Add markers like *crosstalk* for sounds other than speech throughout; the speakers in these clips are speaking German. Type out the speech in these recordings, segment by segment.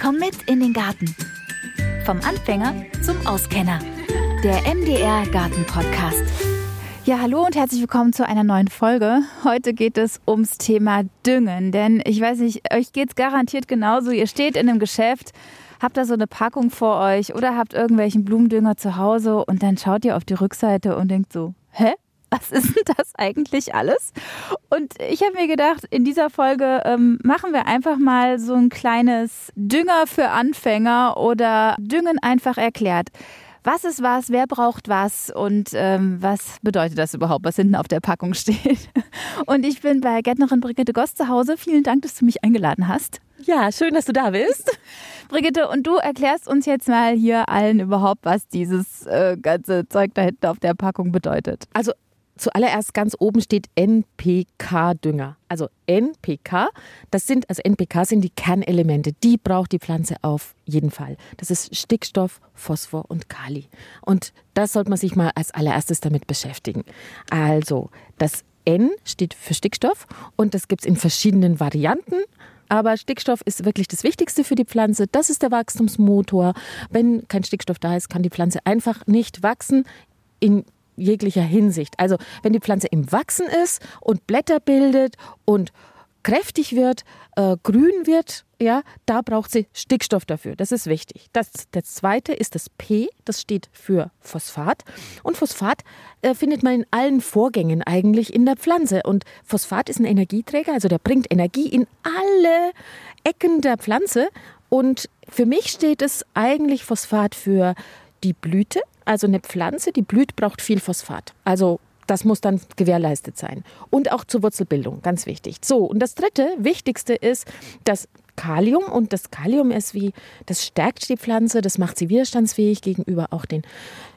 Komm mit in den Garten. Vom Anfänger zum Auskenner. Der MDR Garten Podcast. Ja, hallo und herzlich willkommen zu einer neuen Folge. Heute geht es ums Thema Düngen, denn ich weiß nicht, euch geht es garantiert genauso. Ihr steht in einem Geschäft, habt da so eine Packung vor euch oder habt irgendwelchen Blumendünger zu Hause und dann schaut ihr auf die Rückseite und denkt so, hä? Was ist denn das eigentlich alles? Und ich habe mir gedacht, in dieser Folge ähm, machen wir einfach mal so ein kleines Dünger für Anfänger oder Düngen einfach erklärt. Was ist was, wer braucht was und ähm, was bedeutet das überhaupt, was hinten auf der Packung *laughs* steht? Und ich bin bei Gärtnerin Brigitte Goss zu Hause. Vielen Dank, dass du mich eingeladen hast. Ja, schön, dass du da bist. Brigitte, und du erklärst uns jetzt mal hier allen überhaupt, was dieses äh, ganze Zeug da hinten auf der Packung bedeutet. Also zuallererst ganz oben steht NPK-Dünger. Also NPK, das sind, also NPK sind die Kernelemente. Die braucht die Pflanze auf jeden Fall. Das ist Stickstoff, Phosphor und Kali. Und das sollte man sich mal als allererstes damit beschäftigen. Also, das N steht für Stickstoff und das gibt es in verschiedenen Varianten. Aber Stickstoff ist wirklich das Wichtigste für die Pflanze. Das ist der Wachstumsmotor. Wenn kein Stickstoff da ist, kann die Pflanze einfach nicht wachsen. In jeglicher Hinsicht. Also wenn die Pflanze im Wachsen ist und Blätter bildet und kräftig wird, äh, grün wird, ja, da braucht sie Stickstoff dafür. Das ist wichtig. Das, das zweite ist das P, das steht für Phosphat. Und Phosphat äh, findet man in allen Vorgängen eigentlich in der Pflanze. Und Phosphat ist ein Energieträger, also der bringt Energie in alle Ecken der Pflanze. Und für mich steht es eigentlich Phosphat für die Blüte, also eine Pflanze, die blüht, braucht viel Phosphat. Also das muss dann gewährleistet sein. Und auch zur Wurzelbildung, ganz wichtig. So, und das dritte, wichtigste ist das Kalium. Und das Kalium ist wie, das stärkt die Pflanze, das macht sie widerstandsfähig gegenüber auch den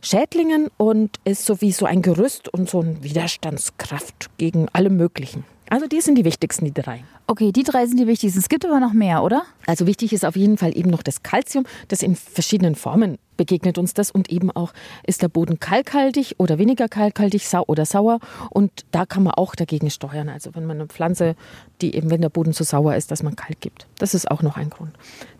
Schädlingen und ist so wie so ein Gerüst und so eine Widerstandskraft gegen alle möglichen. Also die sind die wichtigsten, die drei. Okay, die drei sind die wichtigsten. Es gibt aber noch mehr, oder? Also wichtig ist auf jeden Fall eben noch das Kalzium, das in verschiedenen Formen begegnet uns das und eben auch ist der Boden kalkhaltig oder weniger kalkhaltig, sau oder sauer und da kann man auch dagegen steuern. Also wenn man eine Pflanze, die eben wenn der Boden zu sauer ist, dass man Kalk gibt. Das ist auch noch ein Grund.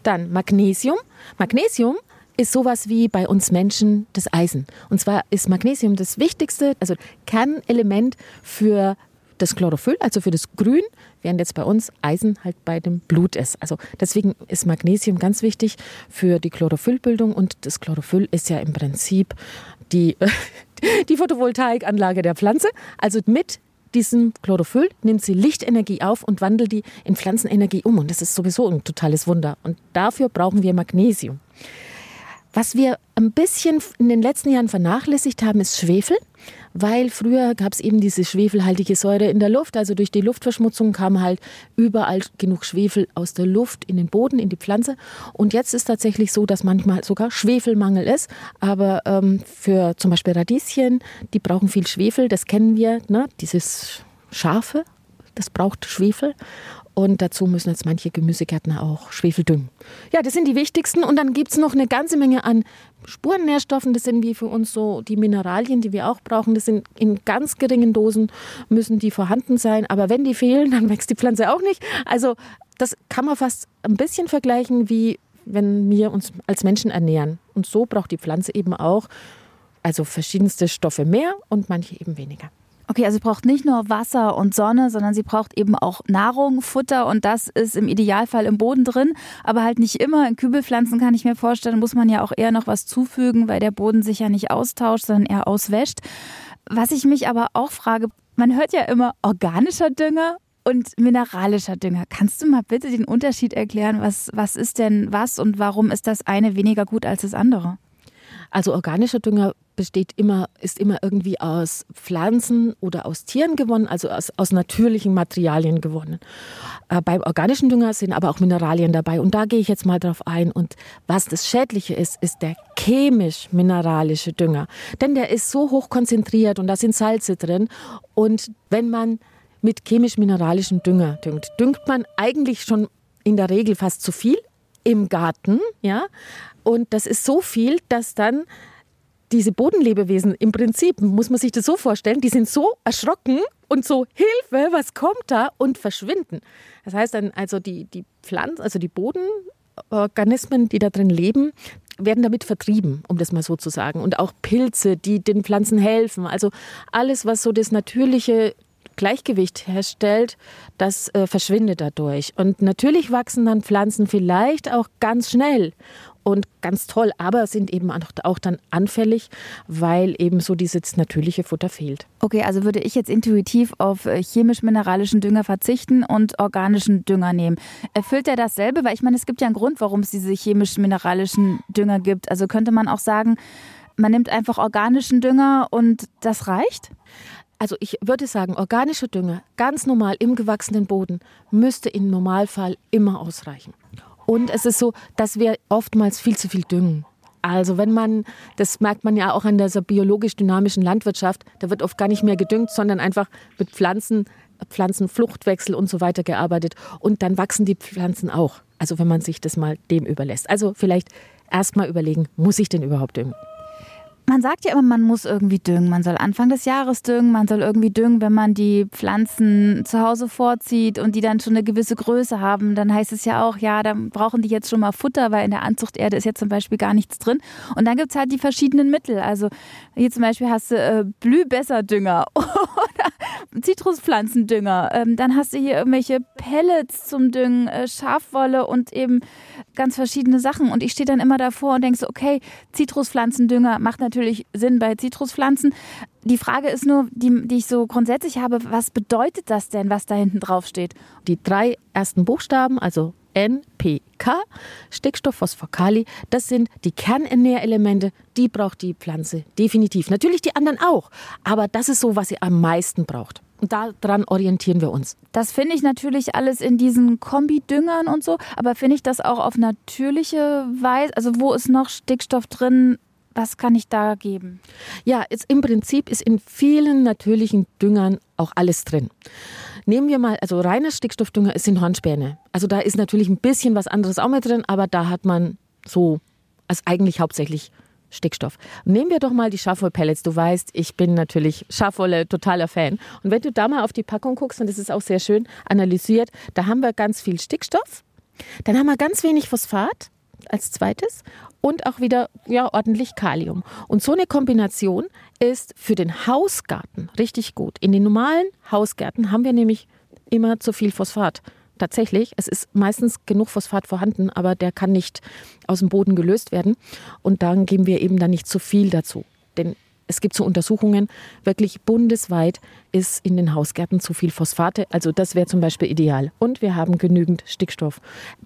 Dann Magnesium. Magnesium ist sowas wie bei uns Menschen das Eisen. Und zwar ist Magnesium das wichtigste, also Kernelement für das Chlorophyll, also für das Grün, während jetzt bei uns Eisen halt bei dem Blut ist. Also deswegen ist Magnesium ganz wichtig für die Chlorophyllbildung und das Chlorophyll ist ja im Prinzip die, *laughs* die Photovoltaikanlage der Pflanze. Also mit diesem Chlorophyll nimmt sie Lichtenergie auf und wandelt die in Pflanzenenergie um. Und das ist sowieso ein totales Wunder. Und dafür brauchen wir Magnesium. Was wir ein bisschen in den letzten Jahren vernachlässigt haben, ist Schwefel, weil früher gab es eben diese schwefelhaltige Säure in der Luft. Also durch die Luftverschmutzung kam halt überall genug Schwefel aus der Luft in den Boden, in die Pflanze. Und jetzt ist tatsächlich so, dass manchmal sogar Schwefelmangel ist. Aber ähm, für zum Beispiel Radieschen, die brauchen viel Schwefel, das kennen wir, ne? dieses Scharfe, das braucht Schwefel. Und dazu müssen jetzt manche Gemüsegärtner auch Schwefel düngen. Ja, das sind die wichtigsten. Und dann gibt es noch eine ganze Menge an Spurennährstoffen. Das sind wie für uns so die Mineralien, die wir auch brauchen. Das sind in ganz geringen Dosen, müssen die vorhanden sein. Aber wenn die fehlen, dann wächst die Pflanze auch nicht. Also das kann man fast ein bisschen vergleichen, wie wenn wir uns als Menschen ernähren. Und so braucht die Pflanze eben auch also verschiedenste Stoffe mehr und manche eben weniger. Okay, also sie braucht nicht nur Wasser und Sonne, sondern sie braucht eben auch Nahrung, Futter und das ist im Idealfall im Boden drin, aber halt nicht immer. In Kübelpflanzen kann ich mir vorstellen, muss man ja auch eher noch was zufügen, weil der Boden sich ja nicht austauscht, sondern eher auswäscht. Was ich mich aber auch frage, man hört ja immer organischer Dünger und mineralischer Dünger. Kannst du mal bitte den Unterschied erklären? Was, was ist denn was und warum ist das eine weniger gut als das andere? Also organischer Dünger besteht immer, ist immer irgendwie aus Pflanzen oder aus Tieren gewonnen, also aus, aus natürlichen Materialien gewonnen. Äh, beim organischen Dünger sind aber auch Mineralien dabei und da gehe ich jetzt mal drauf ein. Und was das Schädliche ist, ist der chemisch-mineralische Dünger. Denn der ist so hoch konzentriert und da sind Salze drin. Und wenn man mit chemisch-mineralischem Dünger düngt, düngt man eigentlich schon in der Regel fast zu viel im Garten, ja. Und das ist so viel, dass dann diese Bodenlebewesen im Prinzip, muss man sich das so vorstellen, die sind so erschrocken und so Hilfe, was kommt da und verschwinden. Das heißt dann also die, die Pflanzen, also die Boden, Organismen, die da drin leben, werden damit vertrieben, um das mal so zu sagen. Und auch Pilze, die den Pflanzen helfen. Also alles, was so das natürliche Gleichgewicht herstellt, das äh, verschwindet dadurch. Und natürlich wachsen dann Pflanzen vielleicht auch ganz schnell und ganz toll, aber sind eben auch dann anfällig, weil eben so dieses natürliche Futter fehlt. Okay, also würde ich jetzt intuitiv auf äh, chemisch-mineralischen Dünger verzichten und organischen Dünger nehmen. Erfüllt er dasselbe? Weil ich meine, es gibt ja einen Grund, warum es diese chemisch-mineralischen Dünger gibt. Also könnte man auch sagen, man nimmt einfach organischen Dünger und das reicht? Also ich würde sagen, organischer Dünger, ganz normal im gewachsenen Boden, müsste im Normalfall immer ausreichen. Und es ist so, dass wir oftmals viel zu viel düngen. Also wenn man, das merkt man ja auch an dieser biologisch-dynamischen Landwirtschaft, da wird oft gar nicht mehr gedüngt, sondern einfach mit Pflanzen, Pflanzenfluchtwechsel und so weiter gearbeitet. Und dann wachsen die Pflanzen auch. Also wenn man sich das mal dem überlässt. Also vielleicht erst mal überlegen, muss ich denn überhaupt düngen? Man sagt ja immer, man muss irgendwie düngen. Man soll Anfang des Jahres düngen, man soll irgendwie düngen, wenn man die Pflanzen zu Hause vorzieht und die dann schon eine gewisse Größe haben. Dann heißt es ja auch, ja, dann brauchen die jetzt schon mal Futter, weil in der Anzuchterde ist jetzt zum Beispiel gar nichts drin. Und dann gibt es halt die verschiedenen Mittel. Also hier zum Beispiel hast du äh, Blühbesserdünger *laughs* oder Zitruspflanzendünger. Ähm, dann hast du hier irgendwelche Pellets zum Düngen, äh, Schafwolle und eben ganz verschiedene Sachen. Und ich stehe dann immer davor und denke so, okay, Zitruspflanzendünger macht natürlich Sinn bei Zitruspflanzen. Die Frage ist nur, die, die ich so grundsätzlich habe, was bedeutet das denn, was da hinten drauf steht? Die drei ersten Buchstaben, also NPK, Stickstoff, Phosphor, Kali, das sind die Kernernährelemente, die braucht die Pflanze definitiv. Natürlich die anderen auch, aber das ist so, was sie am meisten braucht. Und daran orientieren wir uns. Das finde ich natürlich alles in diesen Kombidüngern und so, aber finde ich das auch auf natürliche Weise, also wo ist noch Stickstoff drin, was kann ich da geben? Ja, jetzt im Prinzip ist in vielen natürlichen Düngern auch alles drin. Nehmen wir mal, also reiner Stickstoffdünger ist in Hornspäne. Also da ist natürlich ein bisschen was anderes auch mit drin, aber da hat man so, als eigentlich hauptsächlich Stickstoff. Nehmen wir doch mal die Schafwollpellets. Du weißt, ich bin natürlich Schafwolle totaler Fan. Und wenn du da mal auf die Packung guckst, und das ist auch sehr schön analysiert, da haben wir ganz viel Stickstoff, dann haben wir ganz wenig Phosphat als zweites und auch wieder ja, ordentlich Kalium. Und so eine Kombination ist für den Hausgarten richtig gut. In den normalen Hausgärten haben wir nämlich immer zu viel Phosphat. Tatsächlich, es ist meistens genug Phosphat vorhanden, aber der kann nicht aus dem Boden gelöst werden. Und dann geben wir eben dann nicht zu viel dazu. Denn es gibt so Untersuchungen, wirklich bundesweit ist in den Hausgärten zu viel Phosphate. Also das wäre zum Beispiel ideal. Und wir haben genügend Stickstoff.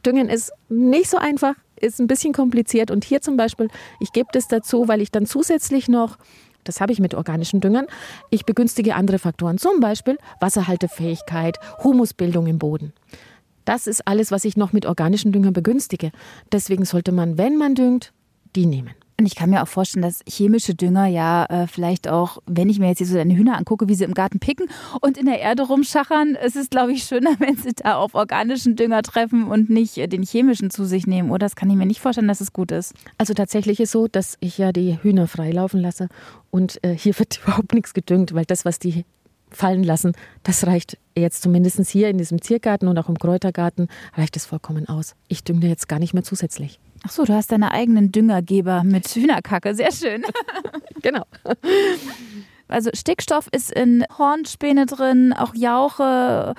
Düngen ist nicht so einfach, ist ein bisschen kompliziert. Und hier zum Beispiel, ich gebe das dazu, weil ich dann zusätzlich noch das habe ich mit organischen Düngern. Ich begünstige andere Faktoren, zum Beispiel Wasserhaltefähigkeit, Humusbildung im Boden. Das ist alles, was ich noch mit organischen Düngern begünstige. Deswegen sollte man, wenn man düngt, die nehmen. Und ich kann mir auch vorstellen, dass chemische Dünger ja äh, vielleicht auch, wenn ich mir jetzt hier so deine Hühner angucke, wie sie im Garten picken und in der Erde rumschachern, es ist, glaube ich, schöner, *laughs* wenn sie da auf organischen Dünger treffen und nicht äh, den chemischen zu sich nehmen. Oder das kann ich mir nicht vorstellen, dass es gut ist. Also tatsächlich ist so, dass ich ja die Hühner freilaufen lasse und äh, hier wird *laughs* überhaupt nichts gedüngt, weil das, was die fallen lassen, das reicht jetzt zumindest hier in diesem Ziergarten und auch im Kräutergarten, reicht es vollkommen aus. Ich dünge jetzt gar nicht mehr zusätzlich. Ach so, du hast deine eigenen Düngergeber mit Hühnerkacke. Sehr schön. *laughs* genau. Also Stickstoff ist in Hornspäne drin, auch Jauche.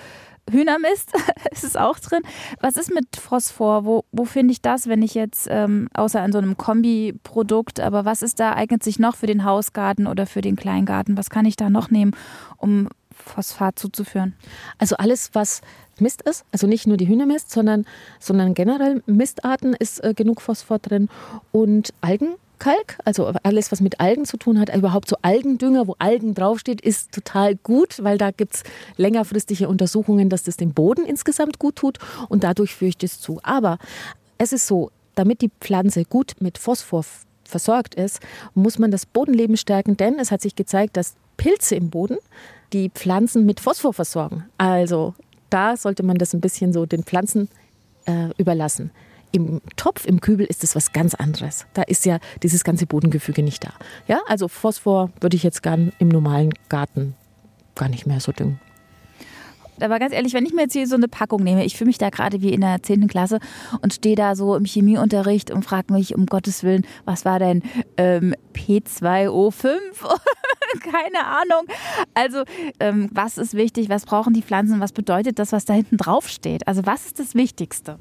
Hühnermist *laughs* ist es auch drin. Was ist mit Phosphor? Wo, wo finde ich das, wenn ich jetzt, ähm, außer in so einem Kombiprodukt, aber was ist da, eignet sich noch für den Hausgarten oder für den Kleingarten? Was kann ich da noch nehmen, um Phosphat zuzuführen? Also alles, was Mist ist, also nicht nur die Hühnermist, sondern, sondern generell Mistarten ist äh, genug Phosphor drin und Algenkalk, also alles, was mit Algen zu tun hat, überhaupt so Algendünger, wo Algen draufsteht, ist total gut, weil da gibt es längerfristige Untersuchungen, dass das dem Boden insgesamt gut tut und dadurch führe ich das zu. Aber es ist so, damit die Pflanze gut mit Phosphor versorgt ist, muss man das Bodenleben stärken, denn es hat sich gezeigt, dass Pilze im Boden die Pflanzen mit Phosphor versorgen. Also da sollte man das ein bisschen so den Pflanzen äh, überlassen. Im Topf, im Kübel ist es was ganz anderes. Da ist ja dieses ganze Bodengefüge nicht da. Ja, also Phosphor würde ich jetzt gern im normalen Garten gar nicht mehr so düngen. Aber ganz ehrlich, wenn ich mir jetzt hier so eine Packung nehme, ich fühle mich da gerade wie in der 10. Klasse und stehe da so im Chemieunterricht und frage mich, um Gottes Willen, was war denn ähm, P2O5? *laughs* Keine Ahnung. Also, ähm, was ist wichtig? Was brauchen die Pflanzen? Was bedeutet das, was da hinten drauf steht? Also, was ist das Wichtigste?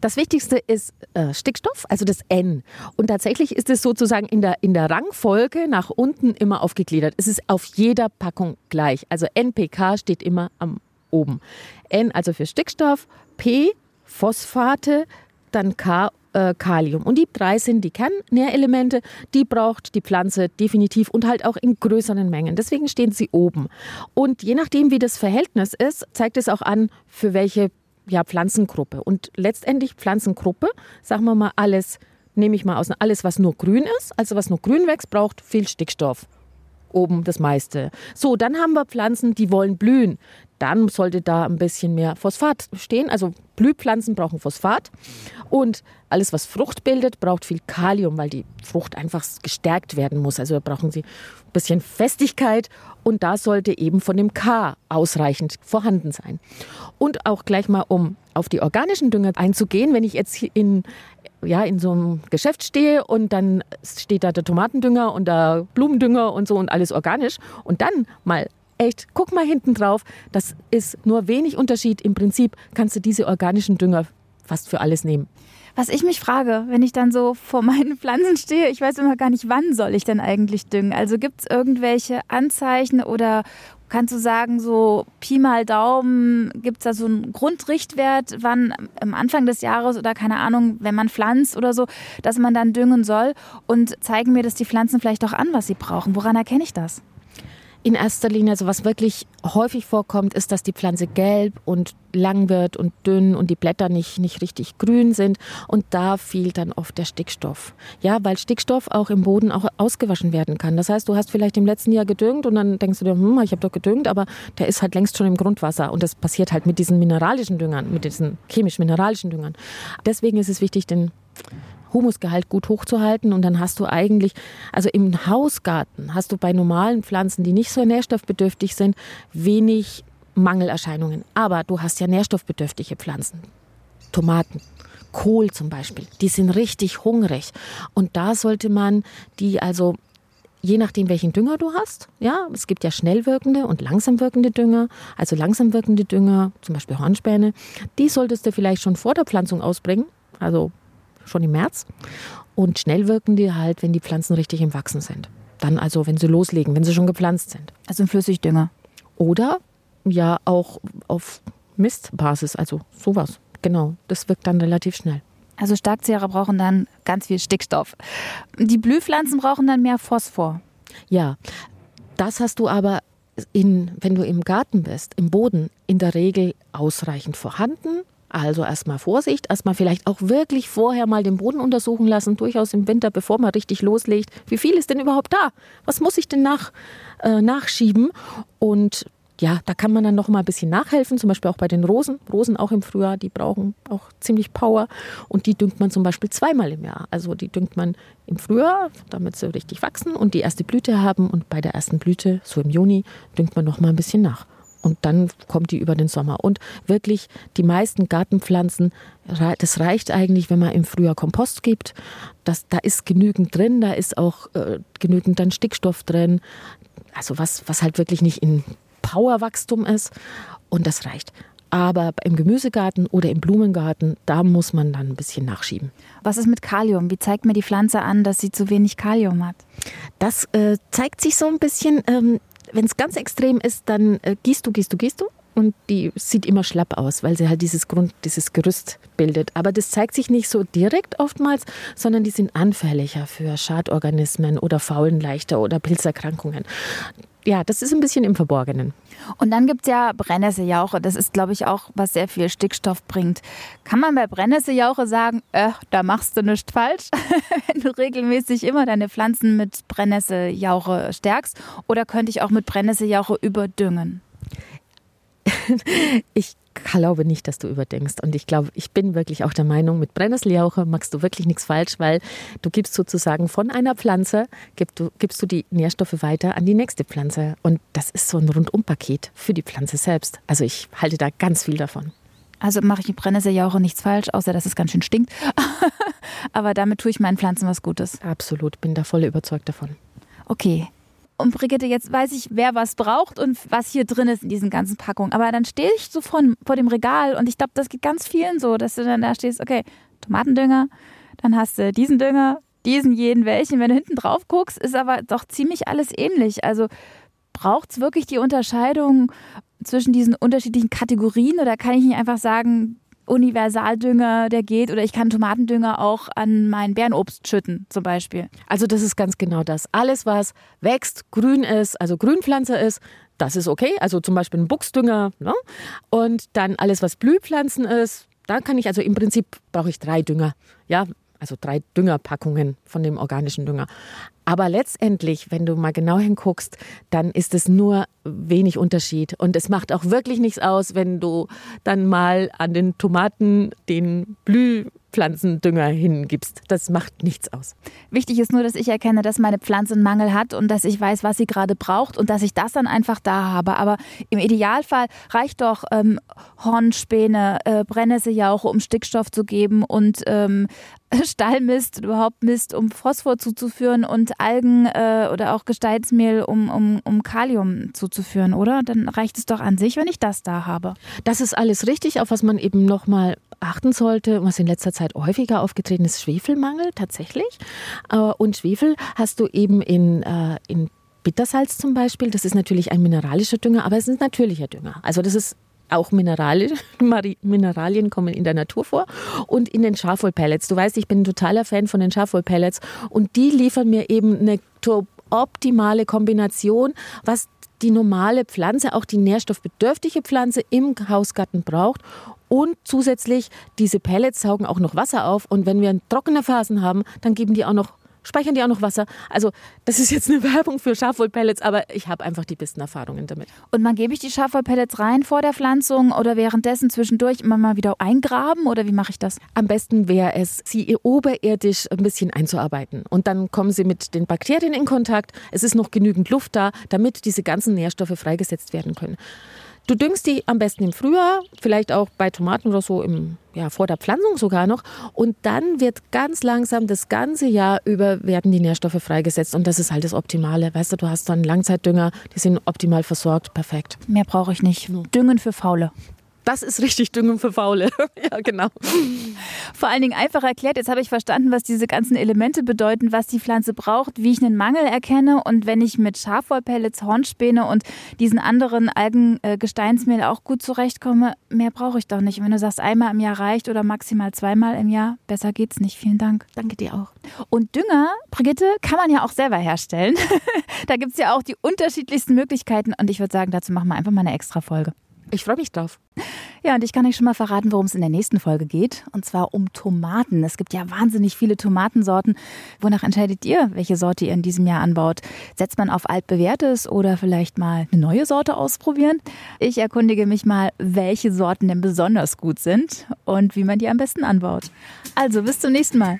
Das Wichtigste ist äh, Stickstoff, also das N. Und tatsächlich ist es sozusagen in der, in der Rangfolge nach unten immer aufgegliedert. Es ist auf jeder Packung gleich. Also NPK steht immer am oben. N also für Stickstoff, P Phosphate, dann K äh, Kalium. Und die drei sind die Kernnährelemente, die braucht die Pflanze definitiv und halt auch in größeren Mengen. Deswegen stehen sie oben. Und je nachdem, wie das Verhältnis ist, zeigt es auch an, für welche ja, Pflanzengruppe. Und letztendlich Pflanzengruppe, sagen wir mal alles, nehme ich mal aus, alles, was nur grün ist, also was nur grün wächst, braucht viel Stickstoff. Oben das meiste. So, dann haben wir Pflanzen, die wollen blühen. Dann sollte da ein bisschen mehr Phosphat stehen. Also Blühpflanzen brauchen Phosphat. Und alles, was Frucht bildet, braucht viel Kalium, weil die Frucht einfach gestärkt werden muss. Also da brauchen sie ein bisschen Festigkeit und da sollte eben von dem K ausreichend vorhanden sein. Und auch gleich mal, um auf die organischen Dünger einzugehen, wenn ich jetzt in, ja, in so einem Geschäft stehe und dann steht da der Tomatendünger und der Blumendünger und so und alles organisch und dann mal echt, guck mal hinten drauf, das ist nur wenig Unterschied. Im Prinzip kannst du diese organischen Dünger fast für alles nehmen. Was ich mich frage, wenn ich dann so vor meinen Pflanzen stehe, ich weiß immer gar nicht, wann soll ich denn eigentlich düngen? Also gibt es irgendwelche Anzeichen oder kannst du sagen, so Pi mal Daumen, gibt es da so einen Grundrichtwert, wann am Anfang des Jahres oder keine Ahnung, wenn man pflanzt oder so, dass man dann düngen soll? Und zeigen mir das die Pflanzen vielleicht auch an, was sie brauchen. Woran erkenne ich das? In erster Linie, also was wirklich häufig vorkommt, ist, dass die Pflanze gelb und lang wird und dünn und die Blätter nicht, nicht richtig grün sind. Und da fehlt dann oft der Stickstoff. Ja, weil Stickstoff auch im Boden auch ausgewaschen werden kann. Das heißt, du hast vielleicht im letzten Jahr gedüngt und dann denkst du dir, hm, ich habe doch gedüngt, aber der ist halt längst schon im Grundwasser. Und das passiert halt mit diesen mineralischen Düngern, mit diesen chemisch-mineralischen Düngern. Deswegen ist es wichtig, den Humusgehalt gut hochzuhalten. Und dann hast du eigentlich, also im Hausgarten hast du bei normalen Pflanzen, die nicht so nährstoffbedürftig sind, wenig Mangelerscheinungen. Aber du hast ja nährstoffbedürftige Pflanzen. Tomaten, Kohl zum Beispiel, die sind richtig hungrig. Und da sollte man die also je nachdem, welchen Dünger du hast. Ja, es gibt ja schnell wirkende und langsam wirkende Dünger. Also langsam wirkende Dünger, zum Beispiel Hornspäne, die solltest du vielleicht schon vor der Pflanzung ausbringen. Also schon im März. Und schnell wirken die halt, wenn die Pflanzen richtig im Wachsen sind. Dann also, wenn sie loslegen, wenn sie schon gepflanzt sind. Also ein Flüssigdünger. Oder ja auch auf Mistbasis, also sowas. Genau, das wirkt dann relativ schnell. Also Starkzehrer brauchen dann ganz viel Stickstoff. Die Blühpflanzen brauchen dann mehr Phosphor. Ja, das hast du aber in, wenn du im Garten bist, im Boden, in der Regel ausreichend vorhanden. Also erstmal Vorsicht, erstmal vielleicht auch wirklich vorher mal den Boden untersuchen lassen, durchaus im Winter, bevor man richtig loslegt. Wie viel ist denn überhaupt da? Was muss ich denn nach, äh, nachschieben? Und ja, da kann man dann noch mal ein bisschen nachhelfen, zum Beispiel auch bei den Rosen. Rosen auch im Frühjahr, die brauchen auch ziemlich Power und die düngt man zum Beispiel zweimal im Jahr. Also die düngt man im Frühjahr, damit sie richtig wachsen und die erste Blüte haben und bei der ersten Blüte, so im Juni, düngt man noch mal ein bisschen nach und dann kommt die über den Sommer. Und wirklich die meisten Gartenpflanzen, das reicht eigentlich, wenn man im Frühjahr Kompost gibt. Das, da ist genügend drin, da ist auch äh, genügend dann Stickstoff drin. Also was, was halt wirklich nicht in Powerwachstum ist. Und das reicht. Aber im Gemüsegarten oder im Blumengarten, da muss man dann ein bisschen nachschieben. Was ist mit Kalium? Wie zeigt mir die Pflanze an, dass sie zu wenig Kalium hat? Das äh, zeigt sich so ein bisschen ähm, wenn es ganz extrem ist, dann äh, gießt du, gießt du, gießt du. Und die sieht immer schlapp aus, weil sie halt dieses Grund, dieses Gerüst bildet. Aber das zeigt sich nicht so direkt oftmals, sondern die sind anfälliger für Schadorganismen oder Faulen leichter oder Pilzerkrankungen ja, das ist ein bisschen im Verborgenen. Und dann gibt es ja Brennnesseljauche. Das ist, glaube ich, auch, was sehr viel Stickstoff bringt. Kann man bei Brennnesseljauche sagen, äh, da machst du nichts falsch, *laughs* wenn du regelmäßig immer deine Pflanzen mit Brennnesseljauche stärkst? Oder könnte ich auch mit Brennnesseljauche überdüngen? *laughs* ich glaube nicht, dass du überdenkst. Und ich glaube, ich bin wirklich auch der Meinung, mit Brennnesseljauche machst du wirklich nichts falsch, weil du gibst sozusagen von einer Pflanze, gibst du, gibst du die Nährstoffe weiter an die nächste Pflanze. Und das ist so ein Rundumpaket für die Pflanze selbst. Also ich halte da ganz viel davon. Also mache ich mit Brennnesseljauche nichts falsch, außer dass es ganz schön stinkt. *laughs* Aber damit tue ich meinen Pflanzen was Gutes. Absolut, bin da voll überzeugt davon. Okay, und Brigitte, jetzt weiß ich, wer was braucht und was hier drin ist in diesen ganzen Packungen. Aber dann stehe ich so vor, vor dem Regal und ich glaube, das geht ganz vielen so, dass du dann da stehst, okay, Tomatendünger, dann hast du diesen Dünger, diesen, jeden, welchen. Wenn du hinten drauf guckst, ist aber doch ziemlich alles ähnlich. Also braucht es wirklich die Unterscheidung zwischen diesen unterschiedlichen Kategorien oder kann ich nicht einfach sagen, Universaldünger, der geht, oder ich kann Tomatendünger auch an mein Bärenobst schütten, zum Beispiel. Also das ist ganz genau das. Alles, was wächst, grün ist, also Grünpflanze ist, das ist okay. Also zum Beispiel ein Buchsdünger. Ne? Und dann alles, was Blühpflanzen ist, da kann ich, also im Prinzip brauche ich drei Dünger. Ja, also drei Düngerpackungen von dem organischen Dünger. Aber letztendlich, wenn du mal genau hinguckst, dann ist es nur wenig Unterschied. Und es macht auch wirklich nichts aus, wenn du dann mal an den Tomaten den Blüh Pflanzendünger hingibst. Das macht nichts aus. Wichtig ist nur, dass ich erkenne, dass meine Pflanze einen Mangel hat und dass ich weiß, was sie gerade braucht und dass ich das dann einfach da habe. Aber im Idealfall reicht doch ähm, Hornspäne, äh, Brennnesseljauche, um Stickstoff zu geben und ähm, *laughs* Stallmist, überhaupt Mist, um Phosphor zuzuführen und Algen äh, oder auch Gesteinsmehl, um, um, um Kalium zuzuführen, oder? Dann reicht es doch an sich, wenn ich das da habe. Das ist alles richtig, auf was man eben nochmal achten sollte, was in letzter Zeit häufiger aufgetreten ist, Schwefelmangel tatsächlich. Äh, und Schwefel hast du eben in, äh, in Bittersalz zum Beispiel. Das ist natürlich ein mineralischer Dünger, aber es ist natürlicher Dünger. Also das ist auch Mineralien, Mineralien kommen in der Natur vor und in den Schafwollpellets. Du weißt, ich bin ein totaler Fan von den Schafwollpellets und die liefern mir eben eine optimale Kombination, was die normale Pflanze, auch die nährstoffbedürftige Pflanze im Hausgarten braucht. Und zusätzlich, diese Pellets saugen auch noch Wasser auf. Und wenn wir trockene Phasen haben, dann geben die auch noch speichern die auch noch Wasser. Also das ist jetzt eine *laughs* Werbung für Schafwollpellets, aber ich habe einfach die besten Erfahrungen damit. Und man gebe ich die Schafwollpellets rein vor der Pflanzung oder währenddessen zwischendurch immer mal wieder eingraben oder wie mache ich das? Am besten wäre es, sie oberirdisch ein bisschen einzuarbeiten und dann kommen sie mit den Bakterien in Kontakt. Es ist noch genügend Luft da, damit diese ganzen Nährstoffe freigesetzt werden können. Du düngst die am besten im Frühjahr, vielleicht auch bei Tomaten oder so im, ja, vor der Pflanzung sogar noch. Und dann wird ganz langsam das ganze Jahr über werden die Nährstoffe freigesetzt. Und das ist halt das Optimale. Weißt du, du hast dann Langzeitdünger, die sind optimal versorgt. Perfekt. Mehr brauche ich nicht. Düngen für Faule. Das ist richtig Düngung für Faule. *laughs* ja, genau. Vor allen Dingen einfach erklärt, jetzt habe ich verstanden, was diese ganzen Elemente bedeuten, was die Pflanze braucht, wie ich einen Mangel erkenne und wenn ich mit Schafwollpellets, Hornspäne und diesen anderen Algengesteinsmehl auch gut zurechtkomme, mehr brauche ich doch nicht. Und wenn du sagst, einmal im Jahr reicht oder maximal zweimal im Jahr, besser geht's nicht. Vielen Dank. Danke dir auch. Und Dünger, Brigitte, kann man ja auch selber herstellen. *laughs* da gibt es ja auch die unterschiedlichsten Möglichkeiten und ich würde sagen, dazu machen wir einfach mal eine extra Folge. Ich freue mich drauf. Ja, und ich kann euch schon mal verraten, worum es in der nächsten Folge geht. Und zwar um Tomaten. Es gibt ja wahnsinnig viele Tomatensorten. Wonach entscheidet ihr, welche Sorte ihr in diesem Jahr anbaut? Setzt man auf altbewährtes oder vielleicht mal eine neue Sorte ausprobieren? Ich erkundige mich mal, welche Sorten denn besonders gut sind und wie man die am besten anbaut. Also bis zum nächsten Mal.